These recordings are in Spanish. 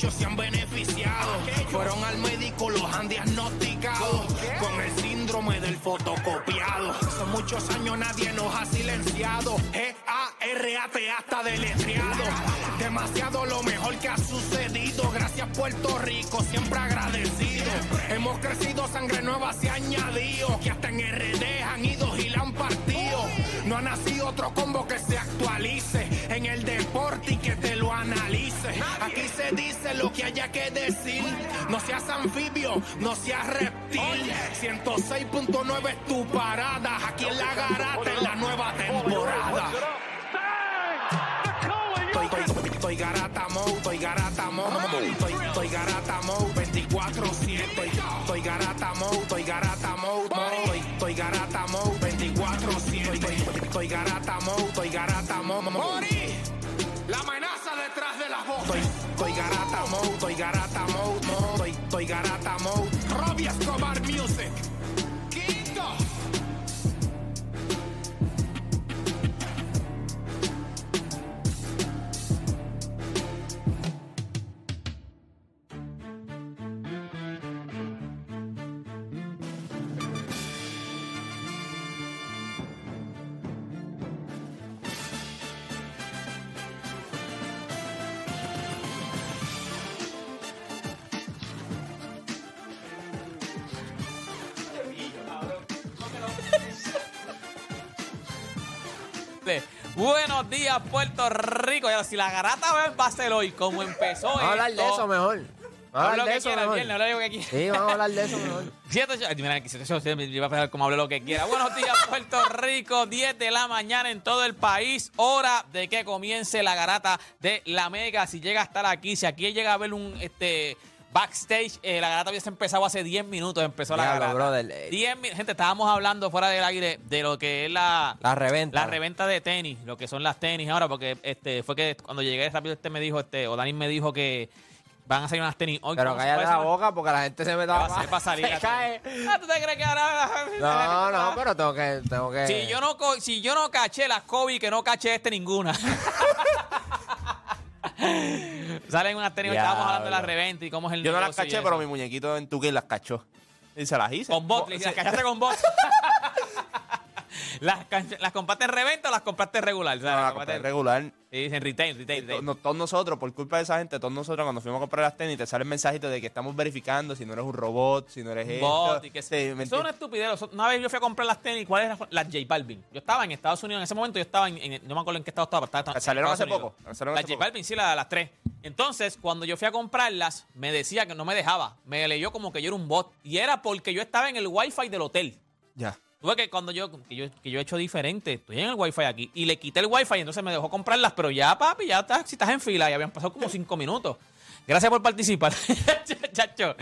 muchos se han beneficiado. Fueron al médico, los han diagnosticado con el síndrome del fotocopiado. Son muchos años, nadie nos ha silenciado. G-A-R-A-T hasta deletreado. Demasiado lo mejor que ha sucedido. Gracias, Puerto Rico, siempre agradecido. Hemos crecido, sangre nueva se ha añadido. Que hasta en RD han ido y la han partido. No ha nacido otro combo que se actualice Dice lo que haya que decir. No seas anfibio, no seas reptil. 106.9 es tu parada. Aquí en la garata en la nueva temporada. Estoy, garata estoy garata mode, estoy, garata mode 24-7, estoy, garata mode, estoy garata estoy, garata mode 24-7, estoy, garata estoy garata Estoy, garata mode, estoy garata mode, mode, estoy, estoy garata mode, días, Puerto Rico. Ya, si la garata va a ser hoy, como empezó Vamos a hablar de eso mejor. Vamos a Habla hablar de eso mejor. viernes, habla lo que quiera. Sí, vamos a hablar de eso mejor. Siete, mira, aquí, siete, a dejar como hable lo que quiera. Buenos días, Puerto Rico. 10 de la mañana en todo el país. Hora de que comience la garata de la Mega. Si llega a estar aquí, si aquí llega a ver un este backstage, eh, la garata hubiese empezado hace 10 minutos. Empezó la Diablo, garata. brother, eh. 10 mi- gente, estábamos hablando fuera del aire de lo que es la, La reventa. la reventa de tenis, lo que son las tenis ahora, porque este fue que cuando llegué rápido este me dijo, este, o Dani me dijo que van a salir unas tenis hoy. Pero ¿cómo se cállate la boca porque la gente se me ¿Qué da va salir? Se a- cae. Ah, ¿tú te crees que ahora? No, no, pero tengo que, tengo que. Si yo no, co- si yo no caché las Kobe, que no caché este ninguna. Salen unas tenis, hoy estábamos hablando de la reventa y cómo es el Yo no las negocio y caché, eso. pero mi muñequito en Tuque las cachó. Y se las hice. Con bot, Bo- las cachaste con bot. las, ¿Las compraste en reventa o las compraste regular? O sea, No, las la compraste compré regular. Sí, en retail, retail, To- retail. no- todos nosotros, por culpa de esa gente, todos nosotros cuando fuimos a comprar las tenis, te salen mensajitos de que estamos verificando si no eres un robot, si no eres esto. Bot y que Sí, sí, ¿me Eso es una estupidez. Una vez yo fui a comprar las tenis, ¿cuáles eran? Las J Balvin. Yo estaba en Estados Unidos en ese momento, yo estaba en, en- no me acuerdo en qué estado estaba, pero estaba Salieron hace Unidos. poco, salieron Las hace J poco. Balvin, sí, la- las tres. Entonces, cuando yo fui a comprarlas, me decía que no me dejaba. Me leyó como que yo era un bot. Y era porque yo estaba en el Wi-Fi del hotel. Ya. Tuve que cuando yo que, yo, que yo he hecho diferente, estoy en el Wi-Fi aquí, y le quité el Wi-Fi, y entonces me dejó comprarlas, pero ya, papi, ya estás, si estás en fila, y habían pasado como cinco minutos. Gracias por participar, chacho.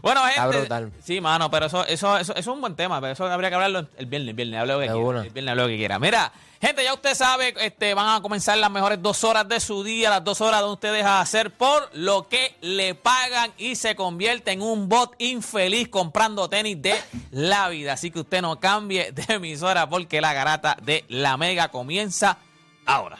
Bueno, Está gente. brutal. Sí, mano, pero eso, eso, eso, eso es un buen tema, pero eso habría que hablarlo el viernes, el viernes, hable lo que quiera. El viernes hable lo que quiera. Mira, gente, ya usted sabe, este, van a comenzar las mejores dos horas de su día, las dos horas donde usted deja de hacer por lo que le pagan y se convierte en un bot infeliz comprando tenis de la vida. Así que usted no cambie de emisora porque la garata de la mega comienza ahora.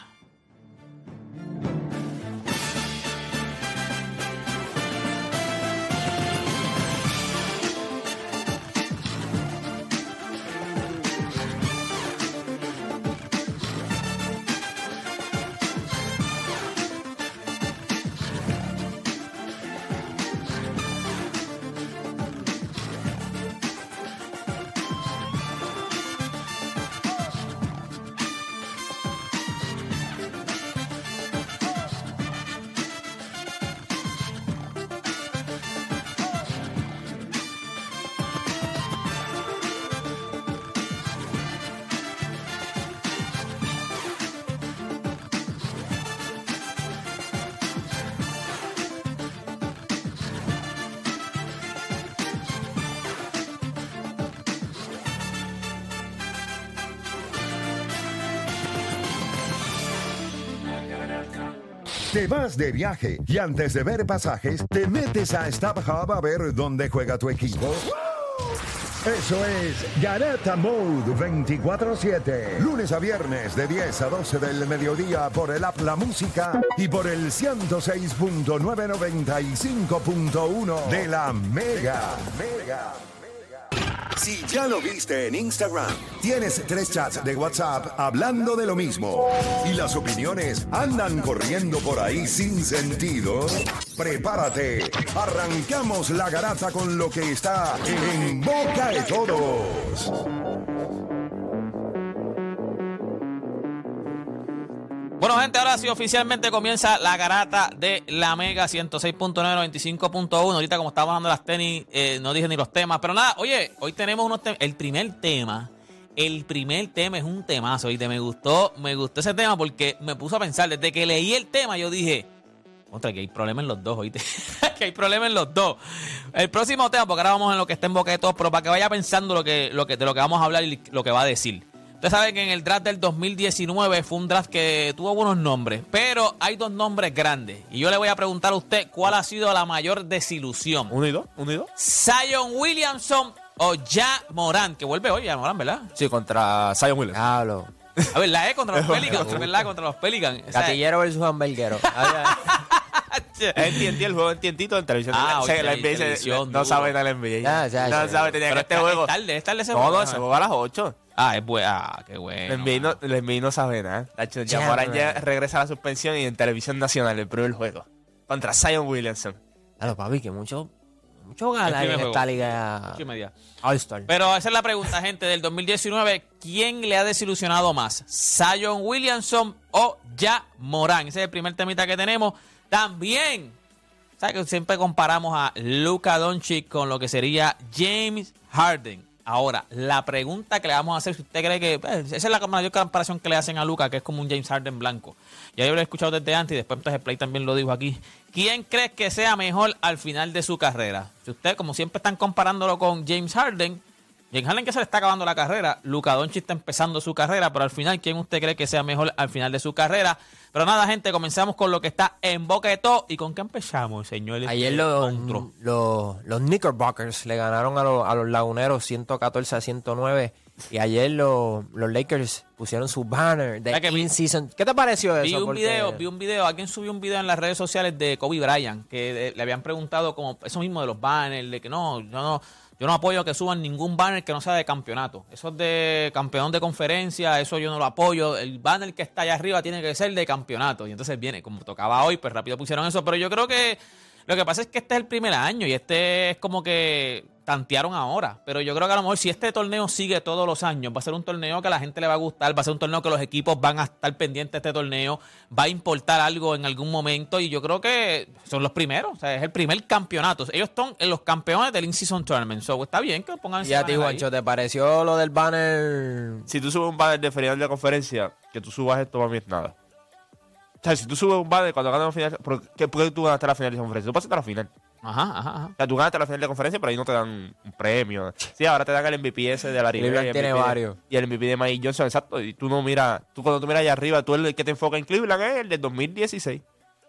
Te vas de viaje y antes de ver pasajes, te metes a StubHub a ver dónde juega tu equipo. Eso es Garata Mode 24-7. Lunes a viernes de 10 a 12 del mediodía por el App La Música y por el 106.995.1 de la Mega. Mega. Si ya lo viste en Instagram, tienes tres chats de WhatsApp hablando de lo mismo y las opiniones andan corriendo por ahí sin sentido, prepárate. Arrancamos la garata con lo que está en boca de todos. Bueno, gente, ahora sí oficialmente comienza la garata de la Mega 106.995.1. Ahorita, como estábamos dando las tenis, eh, no dije ni los temas. Pero nada, oye, hoy tenemos unos temas. El primer tema, el primer tema es un temazo. Y me gustó, me gustó ese tema porque me puso a pensar. Desde que leí el tema, yo dije. Contra, que hay problemas en los dos, oíste. que hay problemas en los dos. El próximo tema, porque ahora vamos en lo que está en boca de todos, pero para que vaya pensando lo que, lo que, de lo que vamos a hablar y lo que va a decir. Ustedes saben que en el draft del 2019 fue un draft que tuvo buenos nombres, pero hay dos nombres grandes. Y yo le voy a preguntar a usted cuál ha sido la mayor desilusión. ¿Uno y dos? ¿Uno y dos? Zion Williamson o Ja Morán, que vuelve hoy, Ja Morán, ¿verdad? Sí, contra Zion Williams. Diablo. A ver, la E contra los Pelicans, ¿verdad? Contra los Pelicans. O sea, Gatillero versus hamburguero. Es TNT, el juego en TNT en televisión. Ah, O sea, la NBA se- televisión, no duro. sabe nada la NBA. Ya, ya, no ya. sabe, tenía que este es juego. tarde, es tarde ese No, juego. no, ese juego a las 8. Ah, es bueno. Ah, qué bueno. El NBA no, el NBA no sabe nada. Tacho, Ya Ya, Morán ya regresa a la suspensión y en televisión nacional el primer juego. Contra Zion Williamson. Claro, papi, que mucho, mucho gala primer en juego. esta liga Ocho y media. All-Star. Pero esa es la pregunta, gente, del 2019. ¿Quién le ha desilusionado más? ¿Zion Williamson o Ja Morán? Ese es el primer temita que tenemos. También, ¿sabes que siempre comparamos a Luka Doncic con lo que sería James Harden? Ahora, la pregunta que le vamos a hacer, si usted cree que... pues, esa es la mayor comparación que le hacen a Luka, que es como un James Harden blanco. Ya yo lo he escuchado desde antes y después entonces Play también lo dijo aquí. ¿Quién cree que sea mejor al final de su carrera? Si usted, como siempre están comparándolo con James Harden, James Harden que se le está acabando la carrera, Luka Doncic está empezando su carrera, pero al final, ¿quién usted cree que sea mejor al final de su carrera? Pero nada, gente, comenzamos con lo que está en boca de todo. ¿Y con qué empezamos, señor? Ayer los, Monstruo. los, los Knickerbockers le ganaron a los, a los laguneros 114 a 109. Y ayer los, los Lakers pusieron su banner de ¿Sabes que vi- in-season. ¿Qué te pareció eso? Vi un Porque- video, vi un video, alguien subió un video en las redes sociales de Kobe Bryant, que eh, le habían preguntado como eso mismo de los banners, de que no, yo no, yo no apoyo que suban ningún banner que no sea de campeonato. Eso es de campeón de conferencia, eso yo no lo apoyo. El banner que está allá arriba tiene que ser de campeonato. Y entonces viene, como tocaba hoy, pues rápido pusieron eso. Pero yo creo que lo que pasa es que este es el primer año y este es como que tantearon ahora. Pero yo creo que a lo mejor si este torneo sigue todos los años, va a ser un torneo que a la gente le va a gustar, va a ser un torneo que los equipos van a estar pendientes de este torneo, va a importar algo en algún momento y yo creo que son los primeros, o sea, es el primer campeonato. Ellos son los campeones del In-Season Tournament, so está bien que pongan ese Y a ti, banner ahí. Juancho, ¿te pareció lo del banner? Si tú subes un banner de final de conferencia, que tú subas esto para mí es nada. O sea, si tú subes un banner cuando ganas la final, ¿por qué, por qué tú ganaste la final de conferencia? Tú pasaste a la final. Ajá, ajá, ajá. O sea, tú ganaste la final de conferencia, pero ahí no te dan un premio. Sí, ahora te dan el MVP ese de la el tiene MVP de- varios. Y el MVP de Mike Johnson, exacto. Y tú no miras, tú cuando tú miras allá arriba, tú el que te enfoca en Cleveland es el del 2016.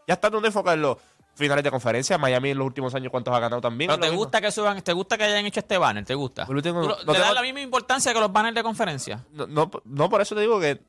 Ya está donde enfoca en los finales de conferencia. Miami en los últimos años, ¿cuántos ha ganado también? Pero te mismo. gusta que suban, te gusta que hayan hecho este banner, ¿te gusta? Yo lo tengo- ¿Tú lo- lo ¿Le tengo- das la misma importancia que los banners de conferencia? No, no, no, por eso te digo que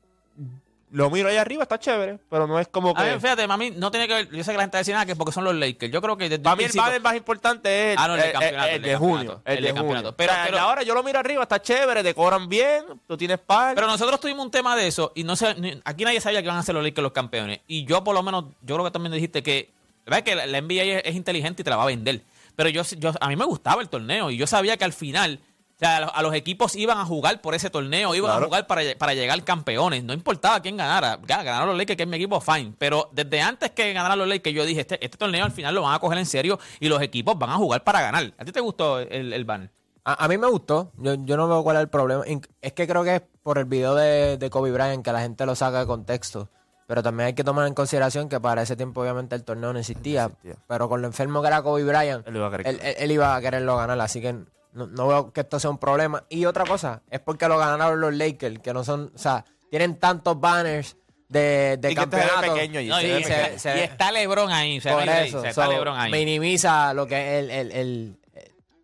lo miro allá arriba, está chévere, pero no es como A que... ver, fíjate, mami, no tiene que ver. Yo sé que la gente a decir nada que es porque son los Lakers. Yo creo que desde Para un mí el más importante es Ah, no, el de eh, campeonato, el de junio. El el de junio. campeonato. Pero- O sea, pero- ahora yo lo miro arriba, está chévere, decoran bien, tú tienes par. Pero nosotros tuvimos un tema de eso y no sé, aquí nadie sabía que iban a ser los Lakers los campeones. Y yo por lo menos, yo creo que también dijiste que, ¿verdad? que la, la NBA es, es inteligente y te la va a vender. Pero yo, yo, a mí me gustaba el torneo y yo sabía que al final, o sea, a los, a los equipos iban a jugar por ese torneo, iban Claro. a jugar para, para llegar campeones. No importaba quién ganara. Ya, ganaron los Lakers, que es mi equipo, fine. Pero desde antes que ganaran los Lakers, yo dije, este, este torneo al final lo van a coger en serio y los equipos van a jugar para ganar. ¿A ti te gustó el, el banner? A, a mí me gustó. Yo, yo no veo cuál es el problema. Es que creo que es por el video de, de Kobe Bryant que la gente lo saca de contexto. Pero también hay que tomar en consideración que para ese tiempo obviamente el torneo no existía. existía. Pero con lo enfermo que era Kobe Bryant, Él iba a querer él, él- él iba a quererlo ganar. Así que no, no veo que esto sea un problema. Y otra cosa, es porque lo ganaron los Lakers, que no son, o sea, tienen tantos banners de, de Y que pequeño y No, Sí, y, se- se- y está LeBron ahí. Se por ahí, eso, está so, LeBron ahí. minimiza lo que es el, el- el-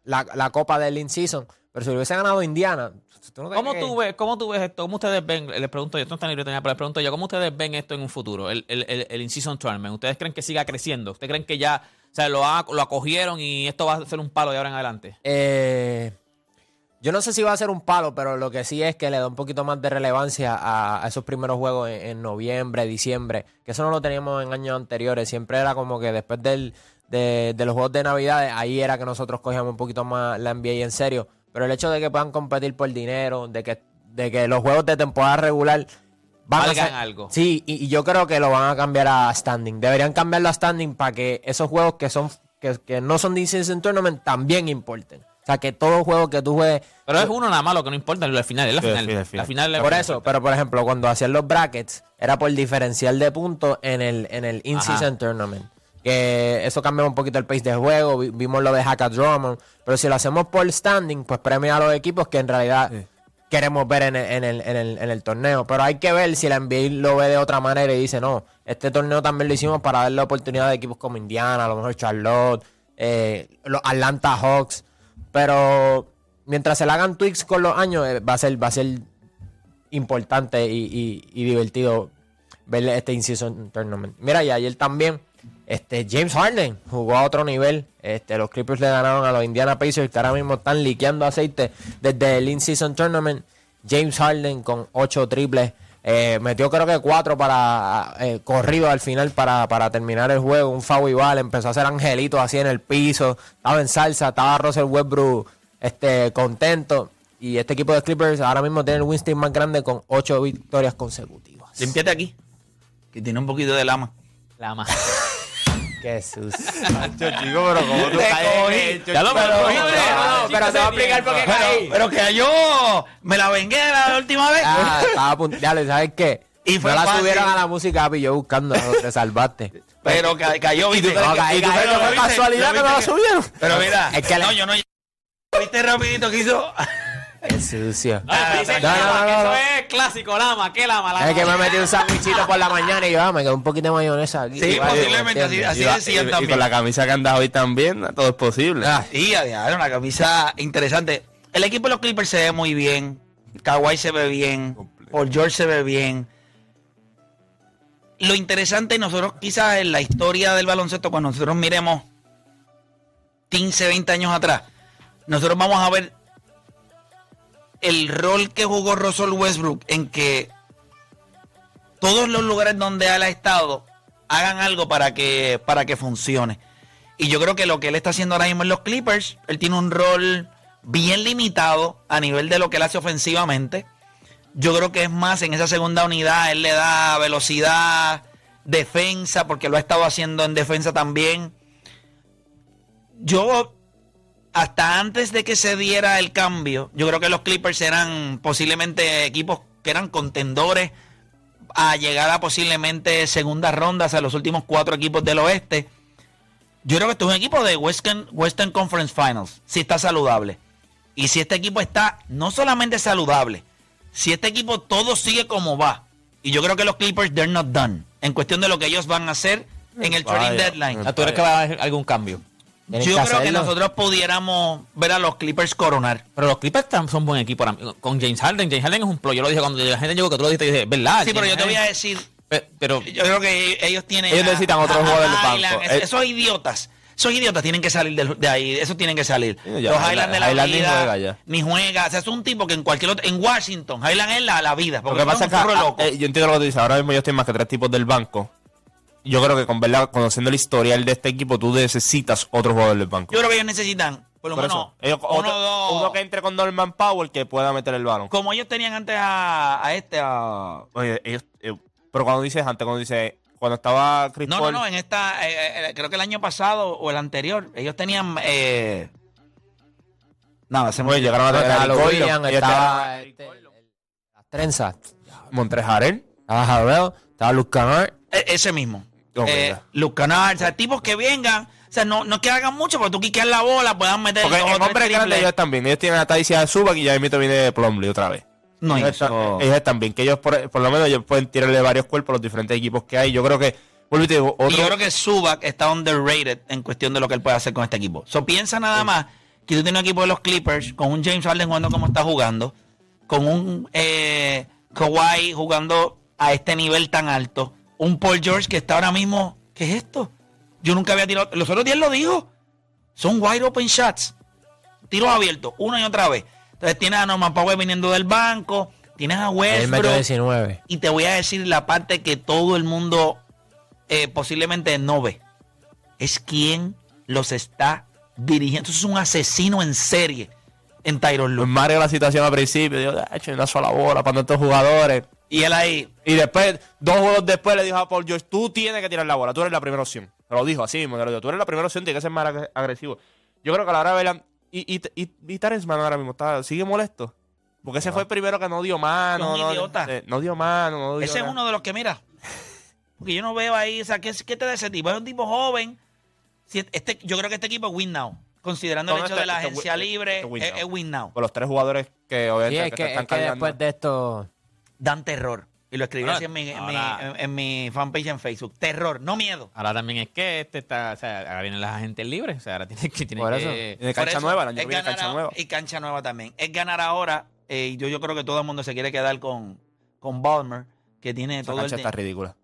la, la copa del in-season. Pero si lo hubiese ganado Indiana, ¿tú no te ¿Cómo tú, ves, ¿Cómo tú ves esto? ¿Cómo ustedes ven? Les pregunto yo, esto no está libreta, pero les pregunto yo, ¿cómo ustedes ven esto en un futuro? El, el, el, el in-season tournament. ¿Ustedes creen que siga creciendo? ¿Ustedes creen que ya o sea, lo, acogieron y esto va a ser un palo de ahora en adelante? Eh, yo no sé si va a ser un palo, pero lo que sí es que le da un poquito más de relevancia a, esos primeros juegos en, en noviembre, diciembre, que eso no lo teníamos en años anteriores. Siempre era como que después del, de, de los juegos de Navidad, ahí era que nosotros cogíamos un poquito más la NBA en serio. Pero el hecho de que puedan competir por dinero, de que, de que los juegos de temporada regular van a Valgan ser- algo. Sí, y, y yo creo que lo van a cambiar a standing. Deberían cambiarlo a standing para que esos juegos que son que, que no son de in-season tournament también importen. O sea, que todo juego que tú juegues Pero es uno nada más lo que no importa, lo final, es la Sí, final. final, el final. La final es- por eso, pero por ejemplo, cuando hacían los brackets, era por diferencial de puntos en el, en el in-season tournament. Que eso cambia un poquito el pace de juego. vi- Vimos lo de Hackadromon. Pero si lo hacemos por standing, pues premia a los equipos que en realidad queremos ver en el, en, el, en, el, en el torneo. Pero hay que ver si la NBA lo ve de otra manera y dice, no, este torneo también lo hicimos para darle oportunidad a equipos como Indiana, a lo mejor Charlotte, eh, los Atlanta Hawks. Pero mientras se le hagan tweaks con los años, eh, va a ser, va a ser importante y divertido ver este in-season tournament. Mira, y ayer también este James Harden jugó a otro nivel. Este, los Clippers le ganaron a los Indiana Pacers que ahora mismo están liqueando aceite desde el in-season tournament. James Harden con ocho triples. eh, metió creo que cuatro para eh, corrido al final para, para terminar el juego. Un foul igual. Empezó a hacer angelitos así en el piso. Estaba en salsa. Estaba Russell Westbrook este, contento. Y este equipo de Clippers ahora mismo tiene el win streak más grande con ocho victorias consecutivas. Límpiate aquí, que tiene un poquito de lama. La sucio. Yo, chico, pero como tú caes Ya lo Pero- pero- no, pero te voy a explicar por qué caí. pero que yo me la vengué la última vez. Ah, estaba a punto. Ya le sabes qué. Y fue no la fácil. subieron a la música, y yo buscando, te salvaste. Pero ca- cayó, ¿viste? No, caí, Y tú sabes que fue casualidad ¿lo que no la subieron. Pero mira, Es que no, yo no. ¿Viste rapidito que hizo? Qué sucio. Ah, no, no, que no, eso es clásico, Lama, ¿qué Lama? Lama. Es que me metí un sandwichito por la mañana y yo, ah, me quedó un poquito de mayonesa aquí. Sí, Vale, posiblemente así- así decían y- y también. con la camisa que andas hoy también, todo es posible. Ah, Y a diario, una camisa interesante. El equipo de los Clippers se ve muy bien. Kawhi se ve bien. Paul George se ve bien. Lo interesante, nosotros quizás en la historia del baloncesto, cuando nosotros miremos 15, 20 años atrás, nosotros vamos a ver el rol que jugó Russell Westbrook en que todos los lugares donde él ha estado hagan algo para que, para que funcione. Y yo creo que lo que él está haciendo ahora mismo en los Clippers, él tiene un rol bien limitado a nivel de lo que él hace ofensivamente. Yo creo que es más en esa segunda unidad, él le da velocidad, defensa, porque lo ha estado haciendo en defensa también. Yo, hasta antes de que se diera el cambio, yo creo que los Clippers eran posiblemente equipos que eran contendores a llegar a posiblemente segundas rondas a los últimos cuatro equipos del oeste. Yo creo que esto es un equipo de Western, Western Conference Finals, si está saludable. Y si este equipo está no solamente saludable, si este equipo todo sigue como va, y yo creo que los Clippers, they're not done, en cuestión de lo que ellos van a hacer en el trading deadline. ¿Tú crees que va a haber algún cambio? Yo que creo que nosotros pudiéramos ver a los Clippers coronar. Pero los Clippers son buen equipo ahora mismo. Con James Harden. James Harden es un pro. Yo lo dije cuando la gente llegó que tú lo dijiste. dije, ¿verdad? Sí, pero yo te voy a decir, Pe- Pero, Yo creo que ellos tienen. Ellos necesitan otro jugador del banco. Es- Eh, esos idiotas. Esos idiotas tienen que salir de, ahí. Esos tienen que salir. Ya, Los Highland- de la Highland ni vida. juega ya. Ni juega. O sea, es un tipo que en cualquier otro. En Washington, Highland es la, la vida. Lo Porque que pasa es un loco. eh, yo entiendo lo que tú dices. Ahora mismo yo estoy más que tres tipos del banco. Yo creo que con verdad, conociendo el historial de este equipo, tú necesitas otro jugador del banco. Yo creo que ellos necesitan, por lo Por menos, ellos- uno otro- o dos. uno que entre con Norman Powell que pueda meter el balón. Como ellos tenían antes a, a este, a. Oye, ellos, eh, pero cuando dices antes, cuando dices, cuando estaba Chris No, no, Paul, no, en esta, eh, eh, creo que el año pasado o el anterior, ellos tenían. Eh, nada, se me oye, llegaron a tener a Williams, ellos estaba tenían este, las trenzas. a Montrejaren. Estaba Jarrell, estaba Luke Kennard. E- Ese mismo. Ok, eh. Luke Kennard, o sea, tipos que vengan, o sea, no, no que hagan mucho, pero tú quiqueas la bola, puedan meter Porque en hombres grandes ellos también. Ellos tienen a Taisia Suba y ya mito viene Plumlee otra vez. No, ellos, eso- están, ellos están bien. Que ellos, por, por lo menos, ellos pueden tirarle varios cuerpos a los diferentes equipos que hay. Yo creo que, vuelvo y te digo, Y otro. yo creo que Subak está underrated en cuestión de lo que él puede hacer con este equipo. So piensa nada más que tú tienes un equipo de los Clippers con un James Harden jugando como está jugando, con un eh, Kawhi jugando a este nivel tan alto, un Paul George que está ahora mismo, ¿qué es esto? Yo nunca había tirado, los otros días lo dijo, son wide open shots, tiros abiertos, una y otra vez. Entonces tienes a Norman Powell viniendo del banco, tienes a Westbrook, 19. y te voy a decir la parte que todo el mundo eh, posiblemente no ve. Es quien los está dirigiendo. Eso es un asesino en serie en Tyron Pues Lue. Mario la situación al principio, dijo, "Ah, hecho una sola bola para estos jugadores. Y él ahí, Y después, dos juegos después, le dijo a Paul George, tú tienes que tirar la bola, tú eres la primera opción. Se lo dijo así mismo, lo dijo, tú eres la primera opción, tienes que ser más ag- agresivo. Yo creo que a la hora de verla, y, y, y, y Terence Mann ahora mismo está, sigue molesto. Porque ese fue el primero que no dio mano. Un no, idiota. eh, no dio mano, no dio ese es uno de los que mira. Porque yo no veo ahí, o sea, ¿qué, qué te da ese tipo? Es un tipo joven. Si este, yo creo que este equipo es win now. Considerando el hecho este- de la este agencia libre, este win es, es win now. Con los tres jugadores que Sí, obviamente es que que, están es que cargando. después de esto. Dan terror. Y lo escribí Ahora- así en mi, en, mi, en- en mi fanpage en Facebook. Terror, no miedo. Ahora también es que este está, o sea, ahora vienen las agentes libres, o sea, ahora tiene que, tiene Por eso. Cancha eso, nueva, es ganar cancha. Y cancha nueva también. Es ganar ahora. eh, y yo, yo creo que todo el mundo se quiere quedar con, con Balmer, que tiene Esa todo el cancha está ridícula.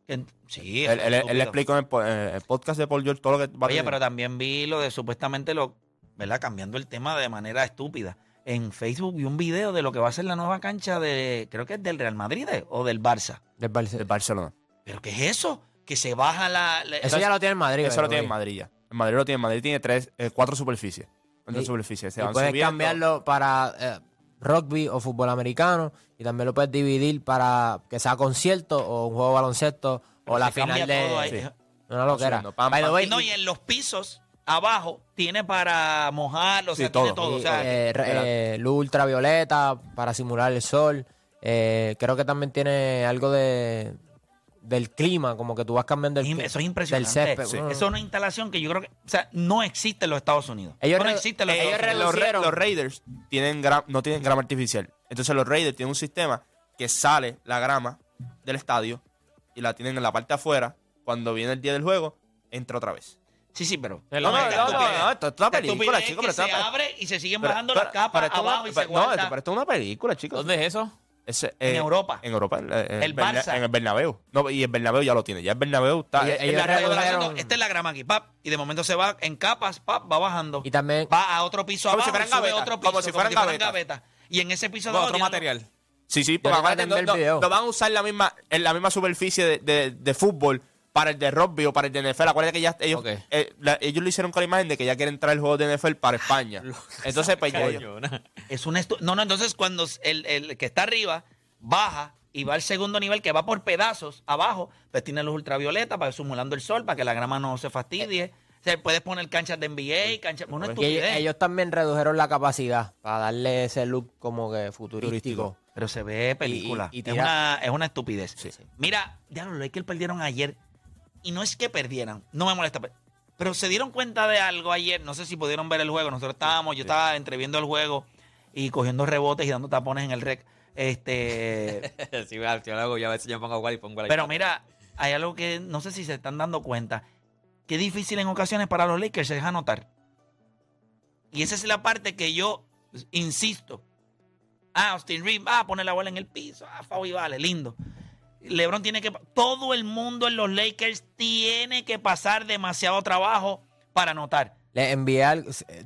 Sí, Él, él, explicó en el, po- en el podcast de Paul George todo lo que va a Oye, pero también vi lo de supuestamente lo, ¿verdad? Cambiando el tema de manera estúpida. En Facebook vi un video de lo que va a ser la nueva cancha de, creo que es del Real Madrid eh, o del Barça. del Barce- El Barcelona. ¿Pero qué es eso? Que se baja la... la- Eso ya lo tiene en Madrid. Eso lo tiene en. Madrid ya. En Madrid lo tiene en Madrid. Tiene tres, eh, cuatro superficies. Cuatro Y- superficies. Se Y van puedes subiendo. cambiarlo para eh, rugby o fútbol americano. Y también lo puedes dividir para que sea concierto o un juego de baloncesto o la final de. todo ahí. Sí. Una loquera. subiendo, pam, By the way, no, y en los pisos abajo tiene para mojarlo, o sea, Sí, tiene todo. todo. o sea, eh, eh, luz ultravioleta para simular el sol. Eh, creo que también tiene algo de del clima, como que tú vas cambiando el Im- cli- Eso es impresionante. Del césped. Sí. Bueno. Eso es una instalación que yo creo que, o sea, no existe en los Estados Unidos. Ellos no existe en los ellos Estados Unidos. los, Raiders tienen gra- no tienen grama artificial. Entonces los Raiders tienen un sistema que sale la grama del estadio y la tienen en la parte de afuera. Cuando viene el día del juego, entra otra vez. Sí, sí, pero. No, No, no, no, no, no, esto es una película, estupidez chico, que pero se es abre y se siguen bajando las capas es abajo y se No, guarda. esto- pero esto es una película, chicos. ¿Dónde es eso? En eh, Europa. En Europa. En, en El Berna- Barça. En el Bernabéu. No, y el Bernabéu ya lo tiene. Ya el Bernabéu está... Es- es de la- redujeron- haciendo- Esta es la grama aquí, pap, y de momento se va en capas, pap, va bajando. Y también va a otro piso Como si abajo, fueran y sube gavetas, otro piso, como si fueran gavetas. Y en ese piso de Con otro material. Sí, sí, porque no, el no- no van a usar la misma, en la misma superficie de, de- de fútbol para el de rugby o para el de NFL. Acuérdate que ya ellos, eh, la- ellos lo hicieron con la imagen de que ya quieren traer el juego de NFL para España. Entonces, pues ya ellos- Es un estu- No, no, entonces cuando el, el que está arriba baja y va al segundo nivel que va por pedazos abajo, pues tiene luz ultravioleta para ir simulando el sol, para que la grama no se fastidie. O sea, puedes poner canchas de NBA, canchas... Una y ellos, estupidez. ellos también redujeron la capacidad para darle ese look como que futurístico. Pero se ve película. y es, una, es una estupidez. Mira, ya los Lakers perdieron ayer. Y no es que perdieran, no me molesta. pe- Pero se dieron cuenta de algo ayer. No sé si pudieron ver el juego. Nosotros estábamos, yo estaba entreviendo el juego y cogiendo rebotes y dando tapones en el rec. Este, va, si lo hago, yo a veces yo pongo igual y pongo la pero mira, hay algo que no sé si se están dando cuenta. Qué difícil en ocasiones para los Lakers es anotar. Y esa es la parte que yo insisto. Ah, Austin Reeves, ah, pone la bola en el piso. Ah, Fabi vale, lindo. LeBron tiene que. Todo el mundo en los Lakers tiene que pasar demasiado trabajo para anotar. Le envié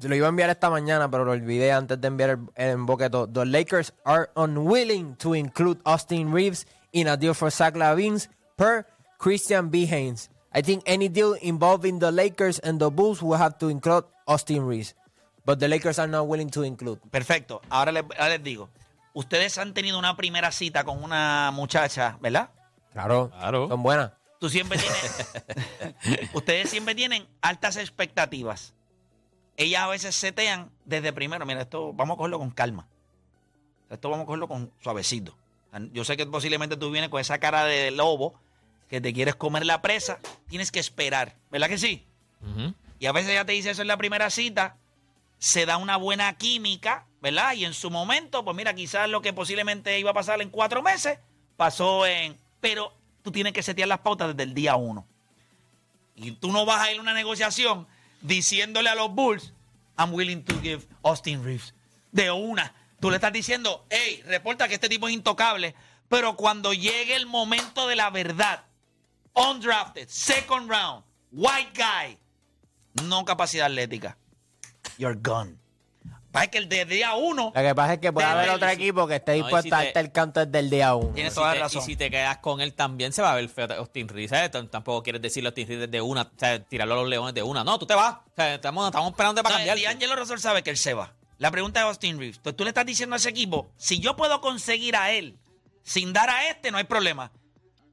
lo iba a enviar esta mañana, pero lo olvidé antes de enviar el, el. The Lakers are unwilling to include Austin Reeves in a deal for Zach Lavins per Christian B. Haynes. I think any deal involving the Lakers and the Bulls will have to include Austin Reeves. But the Lakers are not willing to include. Perfecto. Ahora les, ahora les digo. Ustedes han tenido una primera cita con una muchacha, ¿verdad? Claro, Claro. son buenas. Tú siempre tienes. ustedes siempre tienen altas expectativas. Ellas a veces setean desde primero. Mira, esto vamos a cogerlo con calma. Esto vamos a cogerlo con suavecito. Yo sé que posiblemente tú vienes con esa cara de lobo que te quieres comer la presa. Tienes que esperar. ¿Verdad que sí? Y a veces ya te dice eso en la primera cita, se da una buena química, ¿verdad? Y en su momento, pues mira, quizás lo que posiblemente iba a pasar en cuatro meses, pasó en... Pero tú tienes que setear las pautas desde el día uno. Y tú no vas a ir a una negociación diciéndole a los Bulls, I'm willing to give Austin Reeves. De una. Tú le estás diciendo, hey, reporta que este tipo es intocable. Pero cuando llegue el momento de la verdad, undrafted, second round, white guy, no capacidad atlética, you're gone. Para que el de día uno Lo que pasa es que puede Te haber otro equipo que esté No, y dispuesto si a te- darte el canto desde el día uno. Tienes Y toda si la te- razón. Y si te quedas con él también se va a ver feo Austin Reeves. ¿sabes? T- Tampoco quieres decirle a Austin Reeves de una, o sea, tirarlo a los leones de una. No, tú te vas. O sea, estamos, estamos esperando para No, cambiar. D'Angelo Russell sabe que él se va. La pregunta de Austin Reeves. Entonces tú le estás diciendo a ese equipo, si yo puedo conseguir a él sin dar a este, no hay problema.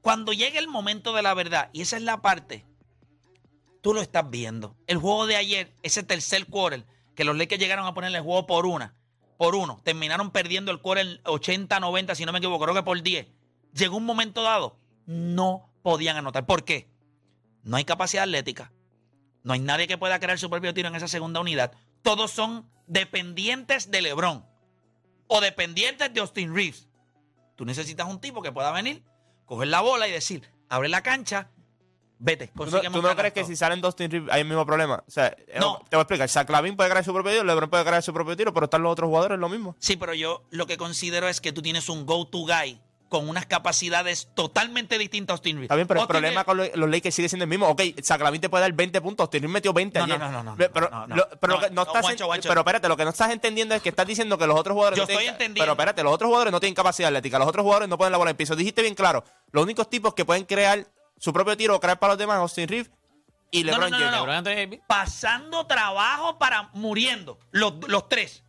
Cuando llegue el momento de la verdad, y esa es la parte, tú lo estás viendo. El juego de ayer, ese tercer quarter, que los Lakers llegaron a ponerle juego por una, por uno, terminaron perdiendo el quarter 80-90, si no me equivoco, creo que por 10. Llegó un momento dado, no podían anotar. ¿Por qué? No hay capacidad atlética. No hay nadie que pueda crear su propio tiro en esa segunda unidad. Todos son dependientes de LeBron o dependientes de Austin Reeves. Tú necesitas un tipo que pueda venir, coger la bola y decir, abre la cancha, vete. ¿Tú no, tú no crees canasto". que si salen Dustin Reeves hay el mismo problema? O sea, No. te voy a explicar. Zach Lavin puede crear su propio tiro, LeBron puede crear su propio tiro, pero están los otros jugadores lo mismo. Sí, pero yo lo que considero es que tú tienes un go-to guy con unas capacidades totalmente distintas a Austin Reeves. Está bien, pero el problema Reeves- con lo- los Lakers sigue siendo el mismo. Ok, Lavin te puede dar 20 puntos, Austin Reeves metió 20 No, ayer. no, no, no, no, Pero, no, no, lo- pero lo no, que no no, estás guacho, en- guacho. pero espérate, lo que no estás entendiendo es que estás diciendo que los otros jugadores Yo no tienen- estoy entendiendo. Pero espérate, los otros jugadores no tienen capacidad atlética, los otros jugadores no ponen la bola en piso. Dijiste bien claro, los únicos tipos que pueden crear su propio tiro crear para los demás Austin Reeves y No, LeBron no, no, James. pasando trabajo para muriendo. Los, los tres.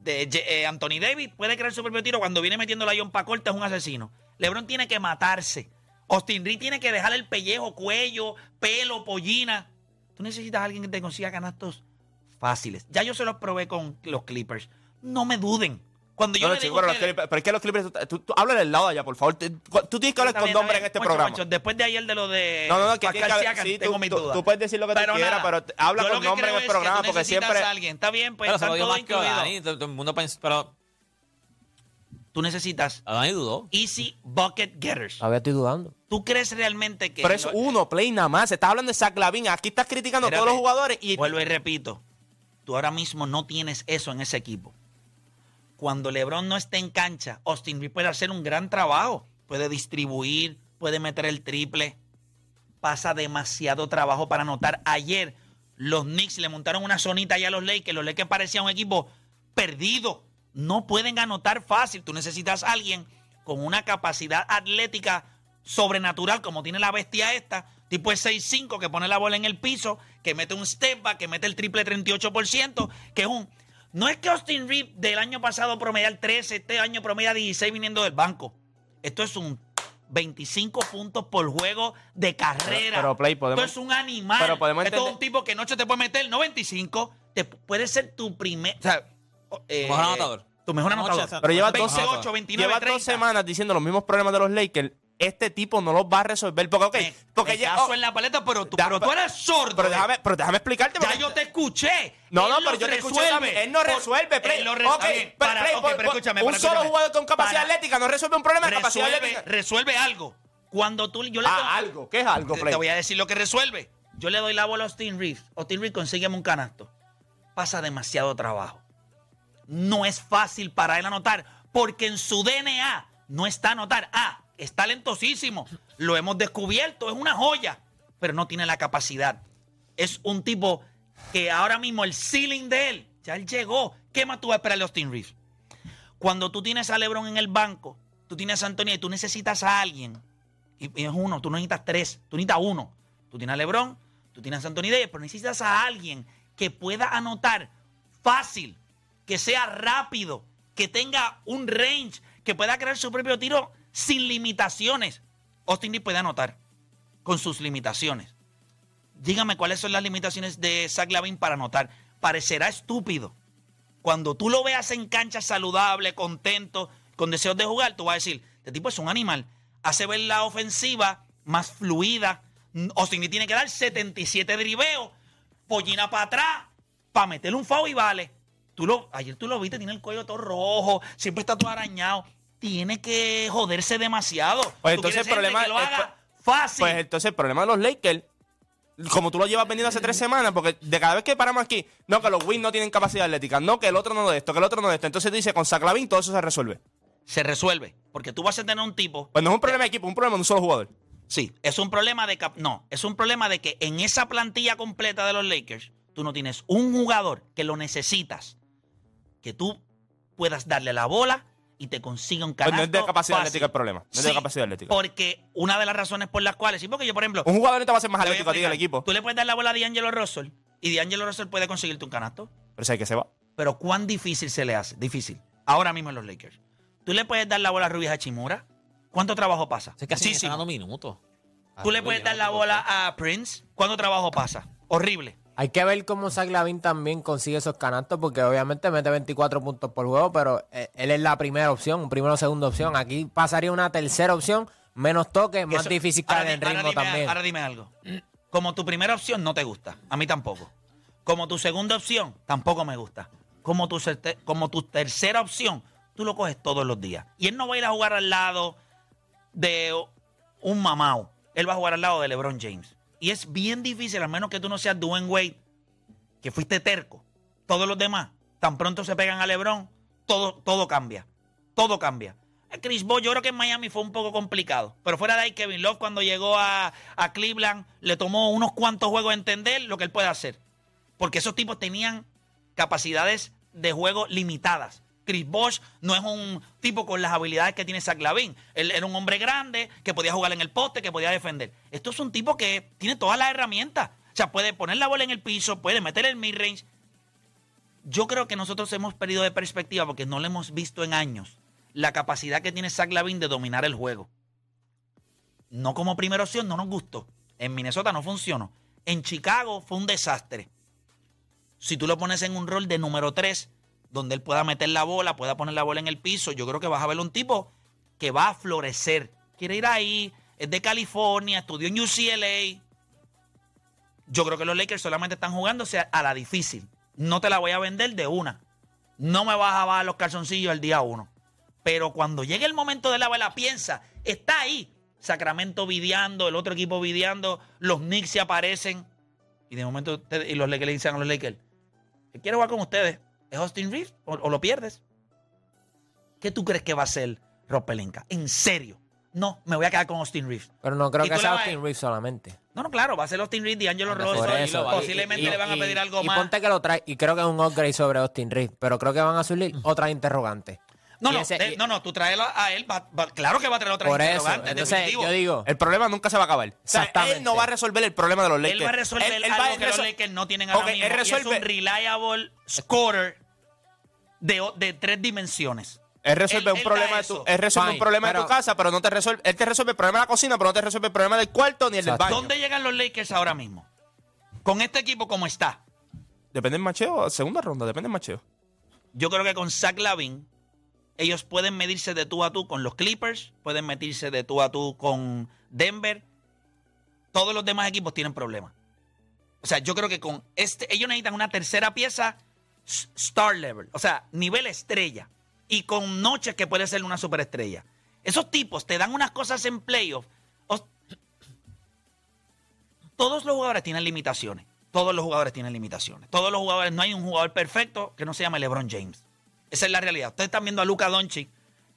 De, eh, Anthony Davis puede crear su propio tiro. Cuando viene metiendo la John Pacorta es un asesino. LeBron tiene que matarse. Austin Reeves tiene que dejar el pellejo, cuello, pelo, pollina. Tú necesitas a alguien que te consiga canastos fáciles. Ya yo se los probé con los Clippers. No me duden. Cuando yo No, no, le chico, digo a pero, los ustedes- pero que los Clippers, tú, tú, tú háblale del lado allá, por favor. Tú, tú tienes que hablar Está con nombre está en este programa. después de ayer de lo de No, no, no, que que- Siakam, sí, tengo tú- mis tú- dudas. tú puedes decir lo que tú quieras, nada, pero habla yo con lo que nombre en el es que programa, tú porque siempre- a alguien. Está bien, pues Pero que. Dani. Todo, todo el mundo pensó, pero Tú necesitas Dani dudó. easy bucket getters. Todavía estoy dudando. ¿Tú crees realmente que... Pero es uno, play nada más. Estás hablando de Zach Lavin. Aquí estás criticando a todos los jugadores y Vuelvo y repito. Tú ahora mismo no tienes eso en ese equipo. Cuando LeBron no esté en cancha, Austin Reeves puede hacer un gran trabajo. Puede distribuir, puede meter el triple. Pasa demasiado trabajo para anotar. Ayer los Knicks le montaron una zonita allá a los Lakers. Los Lakers parecían un equipo perdido. No pueden anotar fácil. Tú necesitas a alguien con una capacidad atlética sobrenatural, como tiene la bestia esta, tipo el 6'5, que pone la bola en el piso, que mete un step back, que mete el triple 38%, que es un... No es que Austin Reeves del año pasado promedia 13, este año promedia 16 viniendo del banco. Esto es un 25 puntos por juego de carrera. Pero, Play, podemos- Esto es un animal. pero podemos Esto es un tipo que noche te puede meter 95. Te puede ser tu primer. O sea, eh, mejor anotador. Tu mejor anotador. Pero lleva 28, dos, 29, lleva 30. dos semanas diciendo los mismos problemas de los Lakers. Este tipo no los va a resolver. Porque, ok, Me- porque me ya. oh, en la paleta, pero tú, da- pero tú eres sordo. pero déjame, pero déjame explicarte. Ya yo te escuché. No, no, pero yo te escuché resuelve. también. Él no resuelve, Play. Él lo re- Ok, está bien, pero, para- Play, ok, por- pero escúchame, Un solo escúchame. jugador con capacidad Para- atlética no resuelve un problema de capacidad Resuelve, atlética. resuelve algo. Cuando tú, yo le Ah, algo. ¿Qué es algo, Play? te voy a decir lo que resuelve. Yo le doy la bola a Austin Reeves. Austin Reeves, consígueme un canasto. Pasa demasiado trabajo. No es fácil para él anotar, porque en su DNA no está anotar. Ah, es talentosísimo. Lo hemos descubierto, es una joya, pero no tiene la capacidad. Es un tipo que ahora mismo el ceiling de él, ya él llegó. ¿Qué más tú vas a esperar de Austin Reeves? Cuando tú tienes a LeBron en el banco, tú tienes a Antonio y tú necesitas a alguien, y, es uno, tú no necesitas tres, tú necesitas uno. Tú tienes a LeBron, tú tienes a Anthony Davis, pero necesitas a alguien que pueda anotar fácil, que sea rápido, que tenga un range, que pueda crear su propio tiro sin limitaciones. Austin Reeves puede anotar con sus limitaciones. Dígame cuáles son las limitaciones de Zach Lavin para anotar. Parecerá estúpido. Cuando tú lo veas en cancha saludable, contento, con deseos de jugar, tú vas a decir, este tipo es un animal. Hace ver la ofensiva más fluida. Austin Reeves tiene que dar 77 driveos, pollina para atrás, para meterle un foul y vale. Tú lo, ayer tú lo viste, tiene el cuello todo rojo, siempre está todo arañado. Tiene que joderse demasiado. Pues entonces el problema que lo es- haga fácil. Pues entonces el problema de los Lakers como tú lo llevas vendiendo hace tres semanas, porque de cada vez que paramos aquí, no, que los Wings no tienen capacidad atlética, no, que el otro no de esto, que el otro no de esto. Entonces dice, con Saclavin todo eso se resuelve. Se resuelve. Porque tú vas a tener un tipo. Pues no es un problema de equipo, es un problema de un solo jugador. Sí, es un problema de. cap- No, es un problema de que en esa plantilla completa de los Lakers, tú no tienes un jugador que lo necesitas, que tú puedas darle la bola y te consiga un Pues canasto no es de capacidad fácil. atlética el problema. No es de Sí, capacidad atlética. Porque una de las razones por las cuales. Sí, porque yo, por ejemplo. Un jugador no te va a ser más atlético a ti del equipo. Tú le puedes dar la bola a D'Angelo Russell y D'Angelo Russell puede conseguirte un canasto. Pero sé que se va. Pero ¿cuán difícil se le hace? Difícil. Ahora mismo en los Lakers. Tú le puedes dar la bola a Rubio Hachimura. ¿Cuánto trabajo pasa? Es que están dando minutos. Tú le puedes dar la bola a Prince. ¿Cuánto trabajo pasa? Horrible. Hay que ver cómo Zach Lavin también consigue esos canastos, porque obviamente mete 24 puntos por juego, pero eh, él es la primera opción, primera o segunda opción. Aquí pasaría una tercera opción, menos toque, más Eso- difícil caer en ahora ritmo dime- también. Ahora dime algo. Como tu primera opción no te gusta. A mí tampoco. Como tu segunda opción tampoco me gusta. Como tu, como tu tercera opción, tú lo coges todos los días. Y él no va a ir a jugar al lado de un mamao. Él va a jugar al lado de LeBron James. Y es bien difícil, al menos que tú no seas Dwayne Wade, que fuiste terco. Todos los demás, tan pronto se pegan a LeBron, todo, todo cambia. Todo cambia. Eh, Chris Paul, yo creo que en Miami fue un poco complicado. Pero fuera de ahí, Kevin Love, cuando llegó a, a Cleveland, le tomó unos cuantos juegos a entender lo que él puede hacer. Porque esos tipos tenían capacidades de juego limitadas. Chris Bosh no es un tipo con las habilidades que tiene Zach Lavin. Él era un hombre grande que podía jugar en el poste, que podía defender. Esto es un tipo que tiene todas las herramientas. O sea, puede poner la bola en el piso, puede meter el mid-range. Yo creo que nosotros hemos perdido de perspectiva porque no le hemos visto en años la capacidad que tiene Zach Lavin de dominar el juego. No como primera opción, no nos gustó. En Minnesota no funcionó. En Chicago fue un desastre. Si tú lo pones en un rol de número 3, donde él pueda meter la bola, pueda poner la bola en el piso, yo creo que vas a ver un tipo que va a florecer. Quiere ir ahí, es de California, estudió en UCLA. Yo creo que los Lakers solamente están jugándose a, la difícil. No te la voy a vender de una. No me vas a bajar los calzoncillos el día uno. Pero cuando llegue el momento de la bola, piensa, está ahí. Sacramento videando, el otro equipo videando, los Knicks se aparecen. Y de momento, y los Lakers le dicen a los Lakers, "Él quiere jugar con ustedes. ¿Es Austin Reeves o, o lo pierdes? ¿Qué tú crees que va a hacer Rob Pelinka? ¿En serio? No, me voy a quedar con Austin Reeves. Pero no creo Y que sea Austin Reeves solamente. No, no, claro, va a ser Austin Reeves, D'Angelo eso. Posiblemente Y- le van a y- pedir algo y más. ponte que lo trae, y creo que es un upgrade sobre Austin Reeves, pero creo que van a subir otra interrogante. No, no, ese- de- y- no, no, tú traes a él, va- va- claro que va a traer otra Por eso, entonces definitivo. yo digo, El problema nunca se va a acabar. O sea, él no va a resolver el problema de los Lakers. Él va a resolver Él- él algo va a que los Lakers no tienen ahora Ok, mismo. él y resuelve- es un reliable scorer de, de tres dimensiones. Él resuelve Él- un él problema de tu, él resuelve Fine, un problema de tu casa, pero no te resuelve, él te resuelve el problema de la cocina, pero no te resuelve el problema del cuarto ni el del baño. ¿Dónde llegan los Lakers ahora mismo? Con este equipo como está. Depende del macheo, segunda ronda, depende del macheo. Yo creo que con Zach Lavin, ellos pueden medirse de tú a tú con los Clippers, pueden medirse de tú a tú con Denver. Todos los demás equipos tienen problemas. O sea, yo creo que con este, ellos necesitan una tercera pieza star level, o sea, nivel estrella. Y con noches que puede ser una superestrella. Esos tipos te dan unas cosas en playoff. Os- Todos los jugadores tienen limitaciones. Todos los jugadores tienen limitaciones. Todos los jugadores, no hay un jugador perfecto que no se llame LeBron James. Esa es la realidad. Ustedes están viendo a Luka Doncic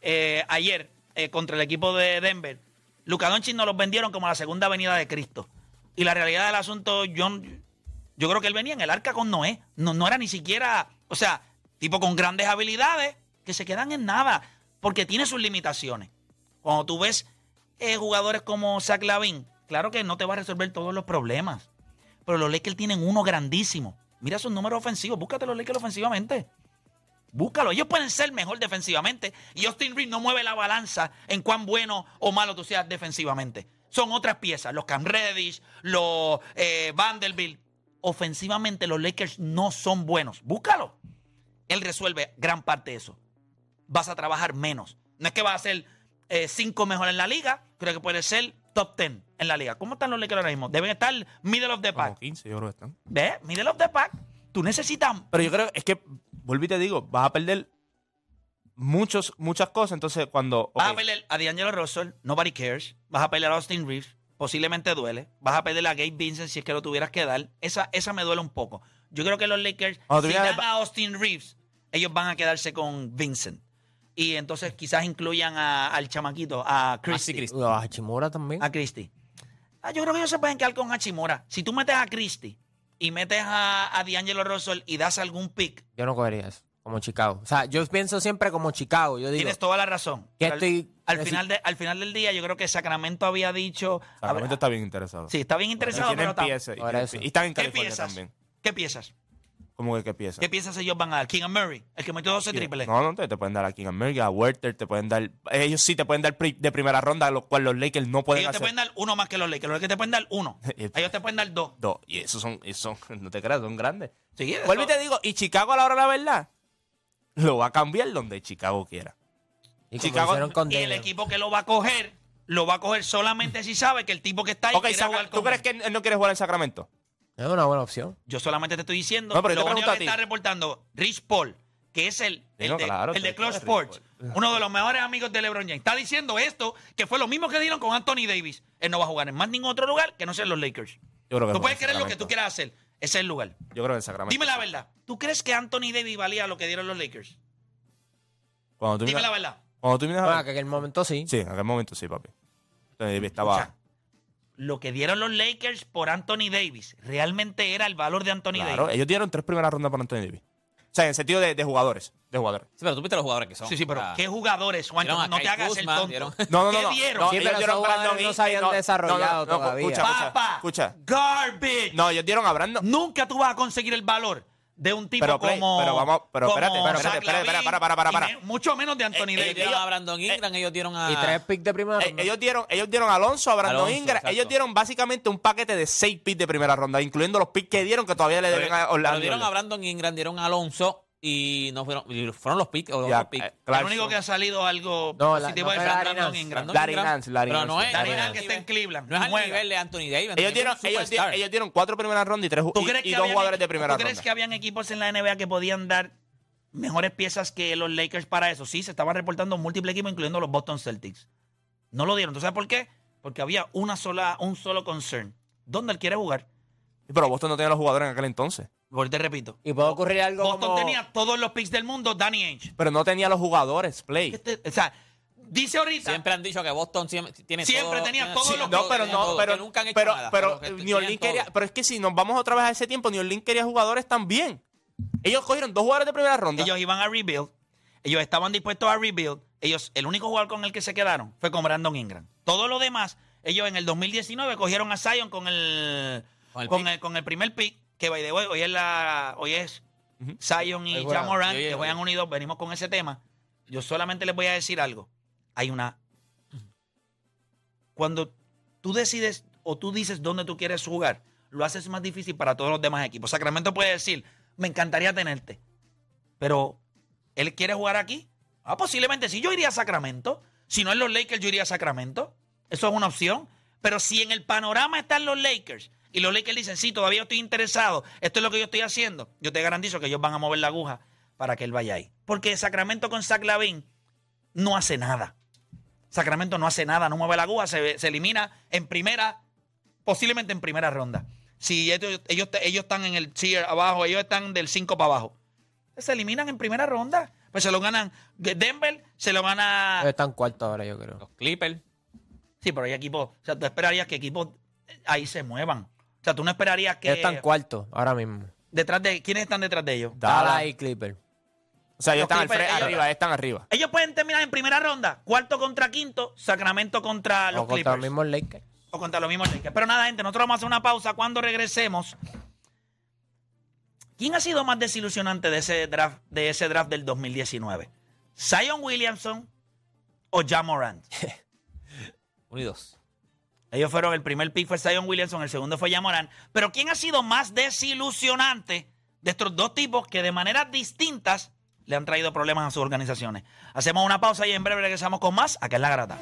eh, ayer eh, contra el equipo de Denver. Luka Doncic nos los vendieron como la segunda venida de Cristo. Y la realidad del asunto, yo, yo creo que él venía en el arca con Noé. No, no era ni siquiera, o sea, tipo con grandes habilidades que se quedan en nada porque tiene sus limitaciones. Cuando tú ves eh, jugadores como Zach Lavin, claro que no te va a resolver todos los problemas. Pero los Lakers tienen uno grandísimo. Mira sus números ofensivos. Búscate los Lakers ofensivamente. Búscalo. Ellos pueden ser mejor defensivamente. Y Austin Reeves no mueve la balanza en cuán bueno o malo tú seas defensivamente. Son otras piezas. Los Cam Reddish, los eh, Vanderbilt. Ofensivamente los Lakers no son buenos. Búscalo. Él resuelve gran parte de eso. Vas a trabajar menos. No es que vas a ser eh, cinco mejor en la liga. Creo que puede ser top ten en la liga. ¿Cómo están los Lakers ahora mismo? Deben estar middle of the Como pack. 15, yo creo que están. ¿Ves? Middle of the pack. Tú necesitas Pero yo creo, es que, vuelvo y te digo, vas a perder muchos, muchas cosas. Entonces, cuando. Vas a pelear a D'Angelo Russell, nobody cares. Vas a pelear a Austin Reeves. posiblemente duele. Vas a perder a Gabe Vincent si es que lo tuvieras que dar. Esa, esa me duele un poco. Yo creo que los Lakers, Cuando si dan el- a Austin Reeves, ellos van a quedarse con Vincent. Y entonces quizás incluyan a- al chamaquito, a Christie. Christie. A Hachimura también. A Christie. Ah, yo creo que ellos se pueden quedar con Hachimura. Si tú metes a Christie y metes a, a D'Angelo Russell y das algún pick, Yo no cogería eso. Como Chicago. O sea, yo pienso siempre como Chicago. Yo digo, tienes toda la razón. ¿Qué Pero al- estoy- al, final de- al final del día, yo creo que Sacramento había dicho. Sacramento está bien interesado. Sí, está bien interesado, pero tam- y Por eso. Y están en ¿Qué California piezas? también. ¿Qué piensas? ¿Cómo que qué piezas? ¿Qué piensas ellos van a dar? King and Murray, el que metió 12 triples. No, no, te, te pueden dar a King America, a Werther, te pueden dar. Ellos sí te pueden dar pri- de primera ronda, lo cual los Lakers no pueden ellos te pueden dar uno más que los Lakers. Los Lakers te pueden dar uno. ellos te pueden dar dos. Dos. Y esos son, esos son, no te creas, son grandes. Sí, eso- Vuelvo y te digo, y Chicago a la hora de la verdad, lo va a cambiar donde Chicago quiera. y como Chicago- hicieron con y el equipo que lo va a coger, lo va a coger solamente si sabe que el tipo que está ahí Ok, quiere jugar ¿tú con crees él. que él no quiere jugar en Sacramento? Es una buena opción. Yo solamente te estoy diciendo No, pero yo lo te único pregunto que a ti. está reportando Rich Paul, que es el, el no, de, claro, el de sí, Clutch Rich Sports, uno de los mejores amigos de LeBron James. Está diciendo esto, que fue lo mismo que dieron con Anthony Davis. Él no va a jugar en más ningún otro lugar que no sean los Lakers. Yo creo que Tú juega puedes querer lo que tú quieras hacer. Ese es el lugar. Yo creo que en Sacramento. Dime la verdad. ¿Tú crees que Anthony Davis valía lo que dieron los Lakers? Cuando tú Dime miras- la verdad. Cuando tú miras- Bueno, que en aquel momento sí. Sí, en aquel momento sí, papi. Entonces, Davis estaba. Escucha, lo que dieron los Lakers por Anthony Davis realmente era el valor de Anthony Claro, Davis. ellos dieron tres primeras rondas para Anthony Davis. O sea, en el sentido de, de jugadores. De jugadores. Sí, pero tú viste los jugadores que son. Sí, sí, pero Ah, ¿qué jugadores, a No te hagas Kuzma, el tonto. dieron- No, no, no. ¿Qué no. dieron? No, Sí, ellos pero dieron Brandon no se habían no, desarrollado no, no, no, todavía. Escucha, escucha, escucha. garbage. No, ellos dieron a Brandon. Nunca tú vas a conseguir el valor de un tipo Pero, Play, como. pero vamos- pero espérate, pero Zach espérate, espérate, Lavin para, para, para, y para. me- mucho menos de Anthony Eh, Ellos Davis. dieron a Brandon Ingram, ellos dieron a. Y tres picks de primera Eh, ronda. ellos dieron, ellos dieron a Alonso, a Brandon Alonso, Ingram. exacto. Ellos dieron básicamente un paquete de seis picks de primera ronda, incluyendo los picks que dieron que todavía le Pero, deben a pero Orlando. dieron a Brandon Ingram, dieron a Alonso y no fueron, y fueron los picks. o los picks. eh, el único que ha salido algo No, la- positivo no es Brandon Larry Nance. Ingram. Larry Nance, Larry pero Nance. no es, Larry Nance que está en Cleveland, No es al juega. nivel de Anthony Davis. Ellos dieron, ellos, dieron, ellos dieron cuatro primeras rondas y, tres, ju- ¿Tú y, y dos jugadores de primera ¿Tú crees ronda. que habían equipos en la NBA que podían dar mejores piezas que los Lakers para eso? Sí, se estaban reportando múltiples equipos, incluyendo los Boston Celtics. No lo dieron. ¿Tú sabes por qué? Porque había una sola, un solo concern. ¿Dónde él quiere jugar? Pero Boston no tenía los jugadores en aquel entonces. Porque te repito. Y puede ocurrir algo Boston como... tenía todos los picks del mundo, Danny Ainge. Pero no tenía los jugadores, Play. Este- o sea, dice ahorita. Siempre han dicho que Boston siempre tiene Siempre todo- tenía tiene- todos sí, los No, pero no, todo, pero, que nunca han hecho pero, nada, pero, que tienen New Orleans todo. quería, pero es que si nos vamos otra vez a ese tiempo, New Orleans quería jugadores también. Ellos cogieron dos jugadores de primera ronda. Ellos iban a rebuild. Ellos estaban dispuestos a rebuild. Ellos, el único jugador con el que se quedaron fue con Brandon Ingram. Todo lo demás, ellos en el 2019 cogieron a Zion con el, Con con el con el, primer pick, que by the way, hoy es la, hoy es Zion y. Jamoran, que juegan unidos, venimos con ese tema. Yo solamente les voy a decir algo. Hay una. Cuando tú decides o tú dices dónde tú quieres jugar, lo haces más difícil para todos los demás equipos. Sacramento puede decir, me encantaría tenerte, pero él quiere jugar aquí. Ah, posiblemente sí, yo iría a Sacramento. Si no es los Lakers, yo iría a Sacramento. Eso es una opción. Pero si en el panorama están los Lakers y los Lakers dicen, sí, todavía estoy interesado, esto es lo que yo estoy haciendo, yo te garantizo que ellos van a mover la aguja para que él vaya ahí. Porque Sacramento con Zach Lavin no hace nada. Sacramento no hace nada, no mueve la aguja, se, se elimina en primera, posiblemente en primera ronda. Si ellos, ellos, ellos están en el tier abajo, ellos están del 5 para abajo. Se eliminan en primera ronda. Pues se lo ganan Denver, se lo gana... Están cuarto ahora, yo creo. Los Clippers. Sí, pero hay equipos, o sea, tú esperarías que equipos ahí se muevan. O sea, tú no esperarías que... Ellos están cuarto ahora mismo. detrás de ¿Quiénes están detrás de ellos? Dallas y Clipper. O sea, ellos Los están Clippers, ellos- arriba, ellos están arriba. Ellos pueden terminar en primera ronda, cuarto contra quinto, Sacramento contra los O contra Clippers. los mismos Lakers. O contra los mismos Lakers. Pero nada, gente, nosotros vamos a hacer una pausa. Cuando regresemos, ¿quién ha sido más desilusionante de ese draft, de ese draft del 2019? ¿Zion Williamson o Ja Morant? Unidos. Ellos fueron, el primer pick fue Zion Williamson, el segundo fue Ja Morant. Pero ¿quién ha sido más desilusionante de estos dos tipos que de maneras distintas le han traído problemas a sus organizaciones? Hacemos una pausa y en breve regresamos con más acá en La Grata.